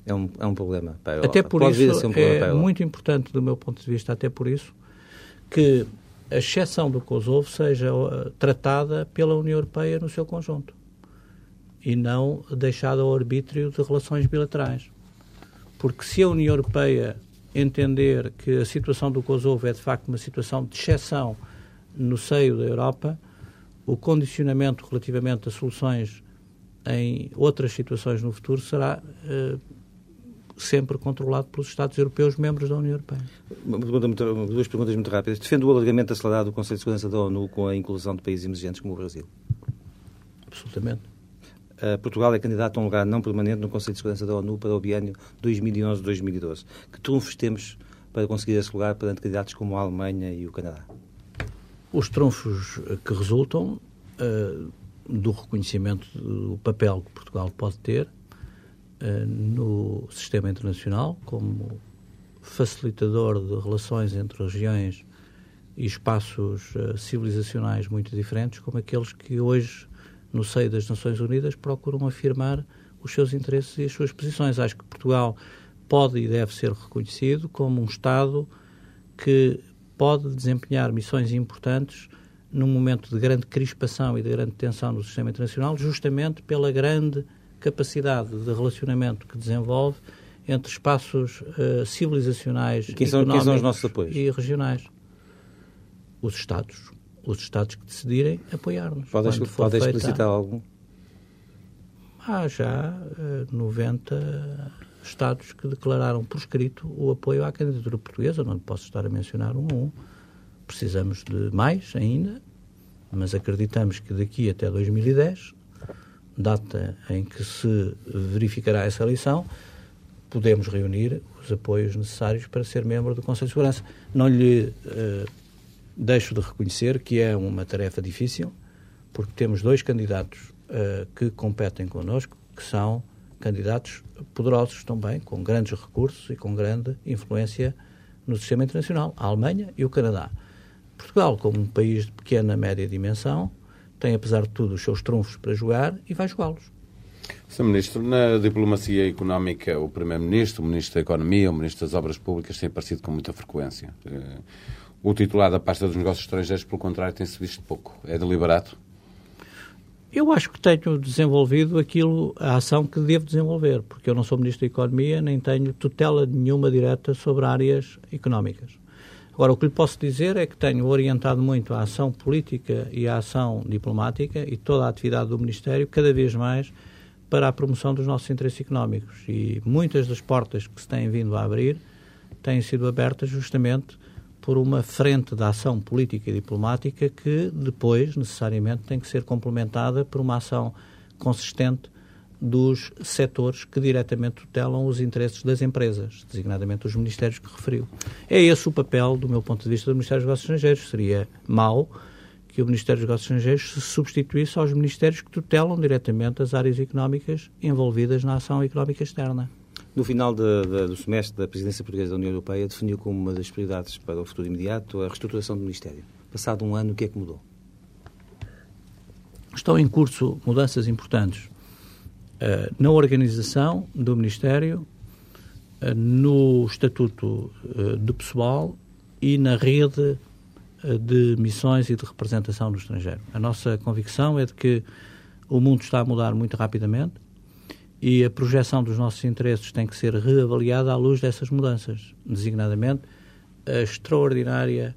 B: É um, é um problema para a
C: Europa. Até por Pode isso, um é muito importante, do meu ponto de vista, até por isso, que a exceção do Kosovo seja uh, tratada pela União Europeia no seu conjunto e não deixada ao arbítrio de relações bilaterais. Porque se a União Europeia entender que a situação do Kosovo é de facto uma situação de exceção no seio da Europa, o condicionamento relativamente a soluções em outras situações no futuro será uh, sempre controlado pelos Estados europeus membros da União Europeia.
B: Pergunta muito, duas perguntas muito rápidas. Defende o alargamento acelerado do Conselho de Segurança da ONU com a inclusão de países emergentes como o Brasil?
C: Absolutamente.
B: Uh, Portugal é candidato a um lugar não permanente no Conselho de Segurança da ONU para o biênio 2011-2012. Que trunfos temos para conseguir esse lugar perante candidatos como a Alemanha e o Canadá?
C: Os trunfos que resultam uh, do reconhecimento do papel que Portugal pode ter no sistema internacional como facilitador de relações entre regiões e espaços uh, civilizacionais muito diferentes, como aqueles que hoje, no seio das Nações Unidas, procuram afirmar os seus interesses e as suas posições. Acho que Portugal pode e deve ser reconhecido como um Estado que pode desempenhar missões importantes num momento de grande crispação e de grande tensão no sistema internacional, justamente pela grande capacidade de relacionamento que desenvolve entre espaços uh, civilizacionais
B: quem são, quem são os nossos apoios?
C: e regionais. Os Estados. Os Estados que decidirem apoiar-nos.
B: Pode, pode explicitar algum?
C: Há já uh, eh, 90 Estados que declararam por escrito o apoio à candidatura portuguesa. Não posso estar a mencionar um a um. Precisamos de mais ainda, mas acreditamos que daqui até 2010, data em que se verificará essa eleição, podemos reunir os apoios necessários para ser membro do Conselho de Segurança. Não lhe uh, deixo de reconhecer que é uma tarefa difícil, porque temos dois candidatos uh, que competem connosco, que são candidatos poderosos também, com grandes recursos e com grande influência no sistema internacional, a Alemanha e o Canadá. Portugal, como um país de pequena, média dimensão, tem, apesar de tudo, os seus trunfos para jogar e vai jogá-los.
A: Sr. Ministro, na diplomacia económica, o Primeiro-Ministro, o Ministro da Economia, o Ministro das Obras Públicas têm aparecido com muita frequência. Eh, o titular da pasta dos negócios estrangeiros, pelo contrário, tem-se visto pouco. É deliberado?
C: Eu acho que tenho desenvolvido aquilo, a ação que devo desenvolver, porque eu não sou Ministro da Economia, nem tenho tutela nenhuma direta sobre áreas económicas. Agora, o que lhe posso dizer é que tenho orientado muito a ação política e a ação diplomática e toda a atividade do Ministério cada vez mais para a promoção dos nossos interesses económicos. E muitas das portas que se têm vindo a abrir têm sido abertas justamente por uma frente de ação política e diplomática que depois, necessariamente, tem que ser complementada por uma ação consistente dos setores que diretamente tutelam os interesses das empresas, designadamente os ministérios que referiu. É esse o papel, do meu ponto de vista, do Ministério dos Negócios Estrangeiros. Seria mau que o Ministério dos Negócios Estrangeiros se substituísse aos ministérios que tutelam diretamente as áreas económicas envolvidas na ação económica externa.
B: No final de, de, do semestre da presidência portuguesa da União Europeia, definiu como uma das prioridades para o futuro imediato a reestruturação do Ministério. Passado um ano, o que é que mudou?
C: Estão em curso mudanças importantes uh, na organização do Ministério, uh, no estatuto uh, do pessoal e na rede de missões e de representação no estrangeiro. A nossa convicção é de que o mundo está a mudar muito rapidamente e a projeção dos nossos interesses tem que ser reavaliada à luz dessas mudanças, designadamente a extraordinária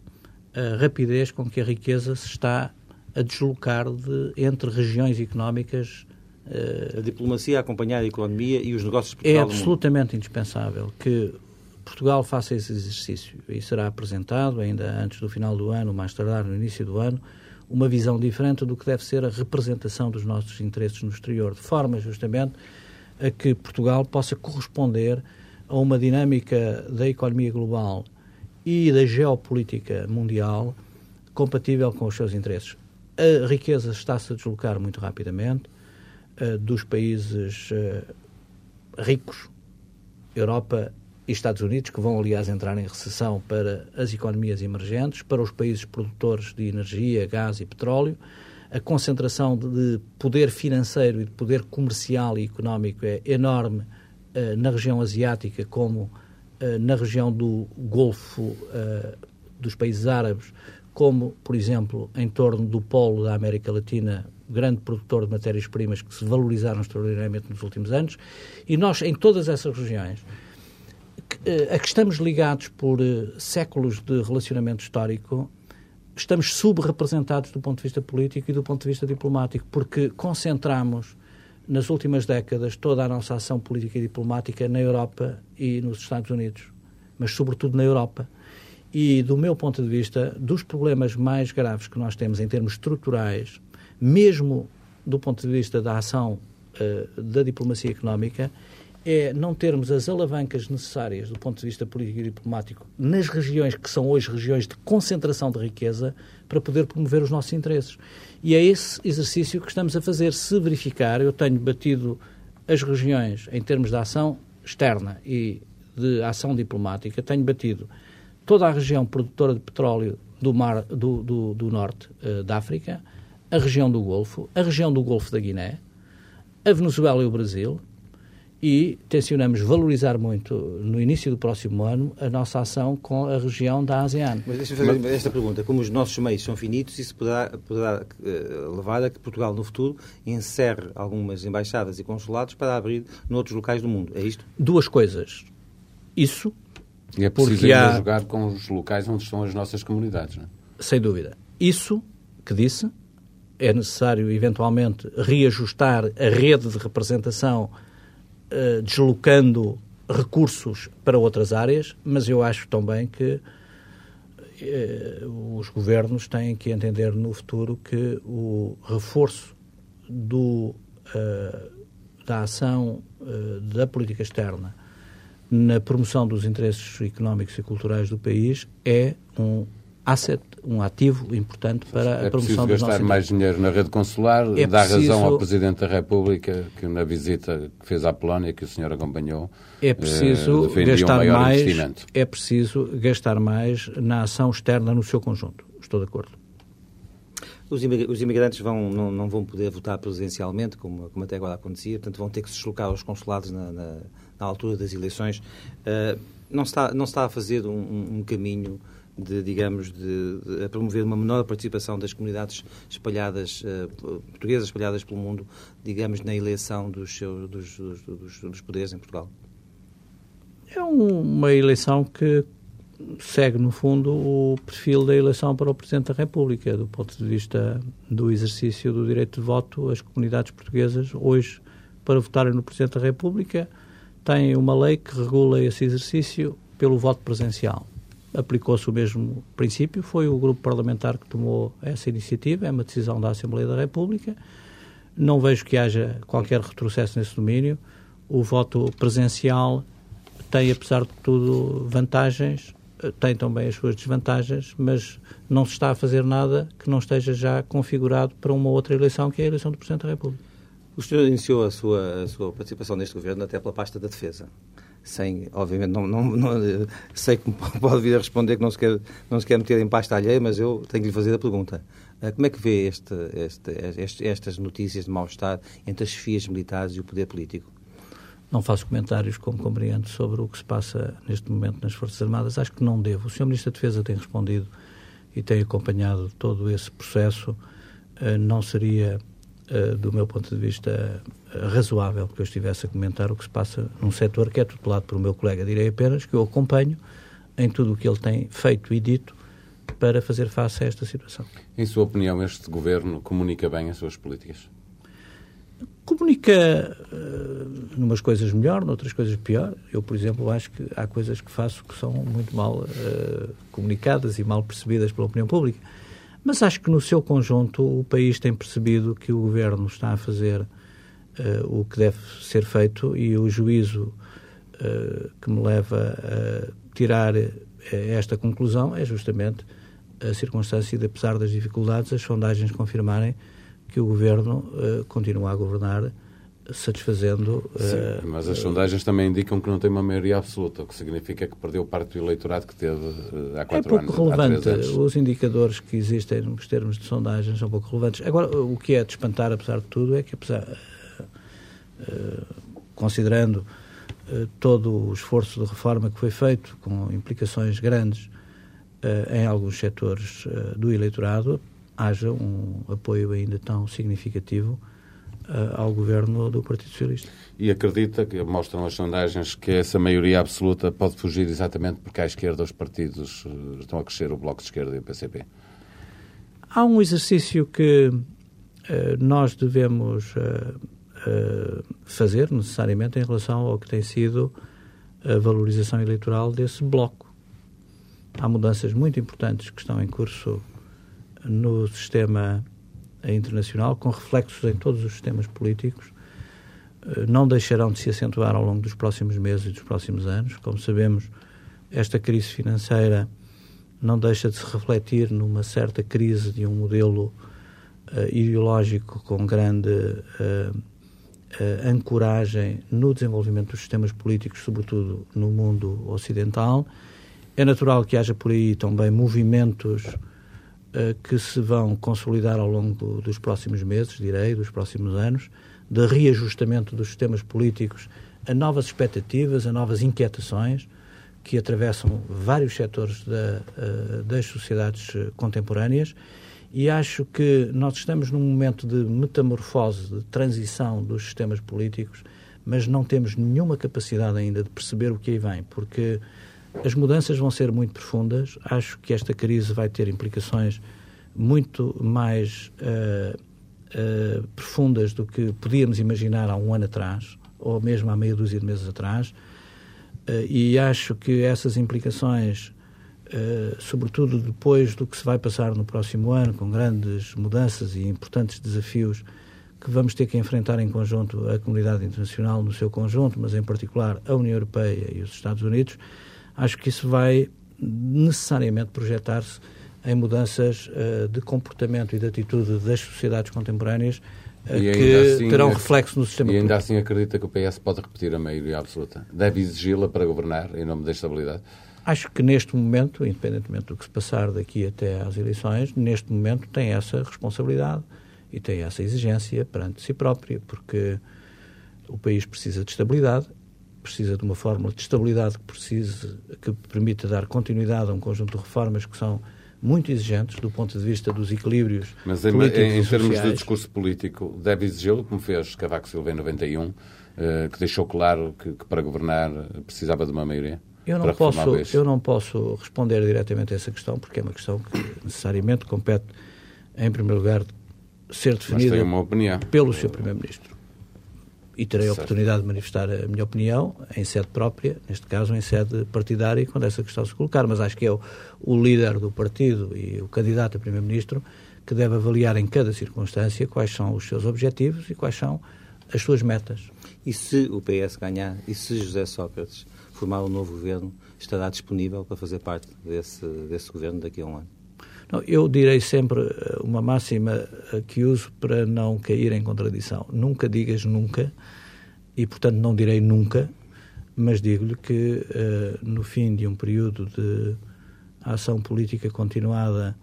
C: a rapidez com que a riqueza se está a deslocar de, entre regiões económicas.
B: Uh, a diplomacia a acompanhar a economia e os negócios de
C: Portugal É absolutamente indispensável que Portugal faça esse exercício e será apresentado ainda antes do final do ano, mais tardar no início do ano, uma visão diferente do que deve ser a representação dos nossos interesses no exterior, de forma justamente a que Portugal possa corresponder a uma dinâmica da economia global e da geopolítica mundial compatível com os seus interesses. A riqueza está-se a deslocar muito rapidamente uh, dos países uh, ricos, Europa e Estados Unidos, que vão, aliás, entrar em recessão para as economias emergentes, para os países produtores de energia, gás e petróleo, a concentração de poder financeiro e de poder comercial e económico é enorme uh, na região asiática, como na região do Golfo dos países árabes, como, por exemplo, em torno do polo da América Latina, grande produtor de matérias-primas que se valorizaram extraordinariamente nos últimos anos, e nós, em todas essas regiões, a que estamos ligados por séculos de relacionamento histórico, estamos subrepresentados do ponto de vista político e do ponto de vista diplomático, porque concentramos nas últimas décadas toda a nossa ação política e diplomática na Europa e nos Estados Unidos, mas sobretudo na Europa. E, do meu ponto de vista, dos problemas mais graves que nós temos em termos estruturais, mesmo do ponto de vista da ação uh, da diplomacia económica, é não termos as alavancas necessárias do ponto de vista político e diplomático nas regiões que são hoje regiões de concentração de riqueza para poder promover os nossos interesses. E é esse exercício que estamos a fazer. Se verificar, eu tenho batido as regiões em termos de ação externa e de ação diplomática, tenho batido toda a região produtora de petróleo do, mar, do, do, do norte uh, da África, a região do Golfo, a região do Golfo da Guiné, a Venezuela e o Brasil, e tencionamos valorizar muito, no início do próximo ano, a nossa ação com a região da ASEAN.
B: Mas deixa-me fazer Mas... esta pergunta. Como os nossos meios são finitos, isso poderá, poderá uh, levar a que Portugal, no futuro, encerre algumas embaixadas e consulados para abrir noutros locais do mundo. É isto?
C: Duas coisas. Isso...
A: E é preciso há... jogar com os locais onde estão as nossas comunidades, não é?
C: Sem dúvida. Isso que disse, é necessário, eventualmente, reajustar a rede de representação eh, deslocando recursos para outras áreas, mas eu acho também que uh, os governos têm que entender no futuro que o reforço do, uh, da ação da política externa na promoção dos interesses económicos e culturais do país é um asset, um ativo importante para
A: é
C: a promoção
A: dos nossos É preciso gastar mais dinheiro na rede consular, é dá preciso... razão ao Presidente da República que na visita que fez à Polónia, que o senhor acompanhou,
C: é preciso eh, gastar um mais, É preciso gastar mais na ação externa no seu conjunto. Estou de acordo.
B: Os imigrantes vão, não, não, vão poder votar presencialmente, como, como, até agora acontecia, portanto vão ter que se deslocar aos consulados na, na, na altura das eleições. Uh, não, se está, não está a fazer um, um caminho de, digamos, de, de, a promover uma menor participação das comunidades espalhadas, uh, portuguesas espalhadas pelo mundo, digamos, na eleição dos, seus, dos, dos, dos, dos poderes em Portugal?
C: É uma eleição que segue, no fundo, o perfil da eleição para o Presidente da República. Do ponto de vista do exercício do direito de voto, as comunidades portuguesas, hoje, para votarem no Presidente da República, têm uma lei que regula esse exercício pelo voto presencial aplicou-se o mesmo princípio, foi o grupo parlamentar que tomou essa iniciativa, é uma decisão da Assembleia da República. Não vejo que haja qualquer retrocesso nesse domínio. O voto presencial tem, apesar de tudo, vantagens, tem também as suas desvantagens, mas não se está a fazer nada que não esteja já configurado para uma outra eleição, que é a eleição do Presidente da República.
B: O senhor iniciou a sua, a sua participação neste governo até pela pasta da Defesa sem, obviamente, não, não, não, sei que pode vir a responder que não se, quer, não se quer meter em pasta alheia, mas eu tenho que lhe fazer a pergunta. Ah, como é que vê este, este, este, estas notícias de mal-estar entre as chefias militares e o poder político?
C: Não faço comentários, como compreendo, sobre o que se passa neste momento nas Forças Armadas. Acho que não devo. O Sr. Ministro da Defesa tem respondido e tem acompanhado todo esse processo. Ah, não seria eh, do meu ponto de vista, eh, razoável que eu estivesse a comentar o que se passa num setor que é tutelado por o meu colega. Direi apenas que eu acompanho em tudo o que ele tem feito e dito para fazer face a esta situação.
A: Em sua opinião, este governo comunica bem as suas políticas?
C: Comunica uh, numas coisas melhor, noutras coisas pior. Eu, por exemplo, acho que há coisas que faço que são muito mal uh, comunicadas e mal percebidas pela opinião pública. Mas acho que no seu conjunto o país tem percebido que o governo está a fazer uh, o que deve ser feito e o juízo uh, que me leva a tirar eh, esta conclusão é justamente a circunstância de, apesar das dificuldades, as sondagens confirmarem que o governo uh, continua a governar satisfazendo.
A: Sim, uh, mas as sondagens também indicam que não tem uma maioria absoluta, o que significa que perdeu parte do eleitorado que teve uh, há quatro
C: anos. É pouco anos, relevante. Os indicadores que existem nos termos de sondagens são pouco relevantes. Agora, o que é de espantar, apesar de tudo, é que, apesar, considerando todo o esforço de reforma que foi feito, com implicações grandes em alguns setores do eleitorado, haja um apoio ainda tão significativo ao governo do Partido Socialista.
A: E acredita que mostram as sondagens que essa maioria absoluta pode fugir exatamente porque à esquerda os partidos eh, estão a crescer, o Bloco de Esquerda e o PCP?
C: Há um exercício que uh, nós devemos fazer necessariamente em relação ao que tem sido a valorização eleitoral desse bloco. Há mudanças muito importantes que estão em curso no sistema internacional, com reflexos em todos os sistemas políticos, eh, não deixarão de se acentuar ao longo dos próximos meses e dos próximos anos. Como sabemos, esta crise financeira não deixa de se refletir numa certa crise de um modelo uh, ideológico com grande uh, uh, ancoragem no desenvolvimento dos sistemas políticos, sobretudo no mundo ocidental. É natural que haja por aí também movimentos que se vão consolidar ao longo dos próximos meses, direi, dos próximos anos, de reajustamento dos sistemas políticos a novas expectativas, a novas inquietações que atravessam vários setores da, uh, das sociedades eh, contemporâneas. E acho que nós estamos num momento de metamorfose, de transição dos sistemas políticos, mas não temos nenhuma capacidade ainda de perceber o que aí vem, porque as mudanças vão ser muito profundas. Acho que esta crise vai ter implicações muito mais uh, uh, profundas do que podíamos imaginar há um ano atrás, ou mesmo há meia dúzia de meses atrás. Uh, e acho que essas implicações, sobretudo depois do que se vai passar no próximo ano, com grandes mudanças e importantes desafios que vamos ter que enfrentar em conjunto a comunidade internacional no seu conjunto, mas em particular a União Europeia e os Estados Unidos, acho que isso vai necessariamente projetar-se em mudanças uh, de comportamento e de atitude das sociedades contemporâneas uh, que assim, terão reflexo no sistema
A: E ainda
C: político.
A: assim acredita que o PS pode repetir a maioria absoluta? Deve exigi-la para governar em nome da estabilidade?
C: Acho que neste momento, independentemente do que se passar daqui até às eleições, neste momento tem essa responsabilidade e tem essa exigência perante si própria, porque o país precisa de estabilidade, precisa de uma fórmula de estabilidade que, precise, que permita dar continuidade a um conjunto de reformas que são muito exigentes do ponto de vista dos equilíbrios
A: Mas em, em, em termos de discurso político, deve exigi-lo, como fez Cavaco Silva em 91, eh, que deixou claro que, que, para governar precisava de uma maioria?
C: Eu não, posso, eu não posso responder diretamente a essa questão, porque é uma questão que necessariamente compete, em primeiro lugar, ser definida pelo Sr. Primeiro-Ministro. E terei a oportunidade de manifestar a minha opinião em sede própria, neste caso em sede partidária, quando essa questão se colocar. Mas acho que é o, o líder do partido e o candidato a Primeiro-Ministro que deve avaliar em cada circunstância quais são os seus objetivos e quais são as suas metas.
B: E se o PS ganhar, e se José Sócrates formar um novo governo, estará disponível para fazer parte desse, desse governo daqui a um ano?
C: Não, eu direi sempre eh, uma máxima eh, que uso para não cair em contradição. Nunca digas nunca, e portanto não direi nunca, mas digo-lhe que uh, no fim de um período de ação política continuada,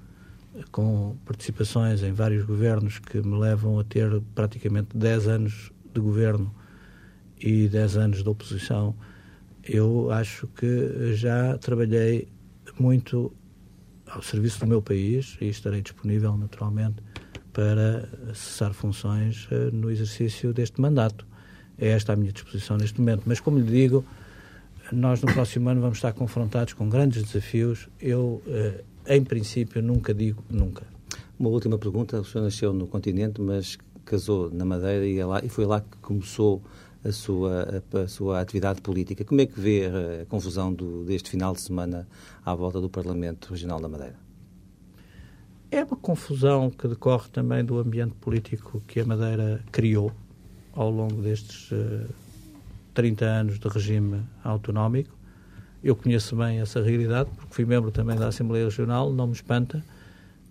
C: com participações em vários governos que me levam a ter praticamente 10 anos de governo e 10 anos de oposição, eu acho que já trabalhei muito ao serviço do meu país e estarei disponível, naturalmente, para cessar funções uh, no exercício deste mandato. É esta a minha disposição neste momento. Mas, como lhe digo, nós no próximo ano vamos estar confrontados com grandes desafios. Eu, uh, em princípio, nunca digo nunca.
B: Uma última pergunta. O senhor nasceu no continente, mas casou na Madeira e, é lá, e foi lá que começou a sua, a, sua atividade política. Como é que vê a confusão do, deste final de semana à volta do Parlamento Regional da Madeira?
C: É uma confusão que decorre também do ambiente político que a Madeira criou ao longo destes uh, 30 anos de regime autonómico. Eu conheço bem essa realidade, porque fui membro também da Assembleia Regional, não me espanta.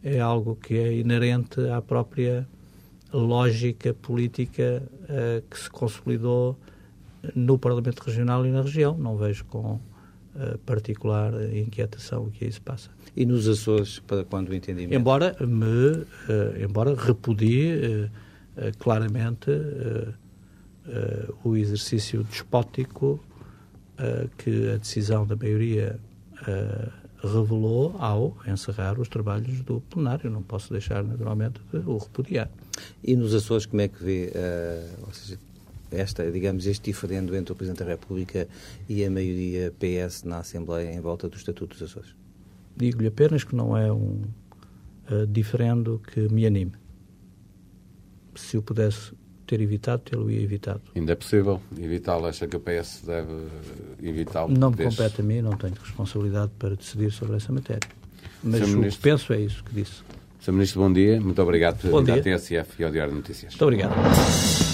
C: É algo que é inerente à própria lógica política uh, que se consolidou no Parlamento Regional e na região. Não vejo com uh, particular inquietação o que aí se passa.
B: E nos Açores, para quando o entendimento?
C: Embora me, uh, embora repudie claramente o exercício despótico que a decisão da maioria revelou ao encerrar os trabalhos do plenário. Não posso deixar, naturalmente, de o repudiar.
B: E nos Açores, como é que vê, uh, ou seja, esta, digamos, este diferendo entre o Presidente da República e a maioria PS na Assembleia em volta do Estatuto dos Açores?
C: Digo-lhe apenas que não é um uh, diferendo que me anime. Se o pudesse ter evitado, tê-lo-ia evitado.
A: Ainda é possível evitá-lo? Acha que o PS deve evitá-lo?
C: Não me desde... compete a mim, não tenho responsabilidade para decidir sobre essa matéria. Mas o que penso é isso que disse.
A: Sr. Ministro, bom dia. Muito obrigado por vir à TSF e ao Diário de Notícias.
C: Muito obrigado.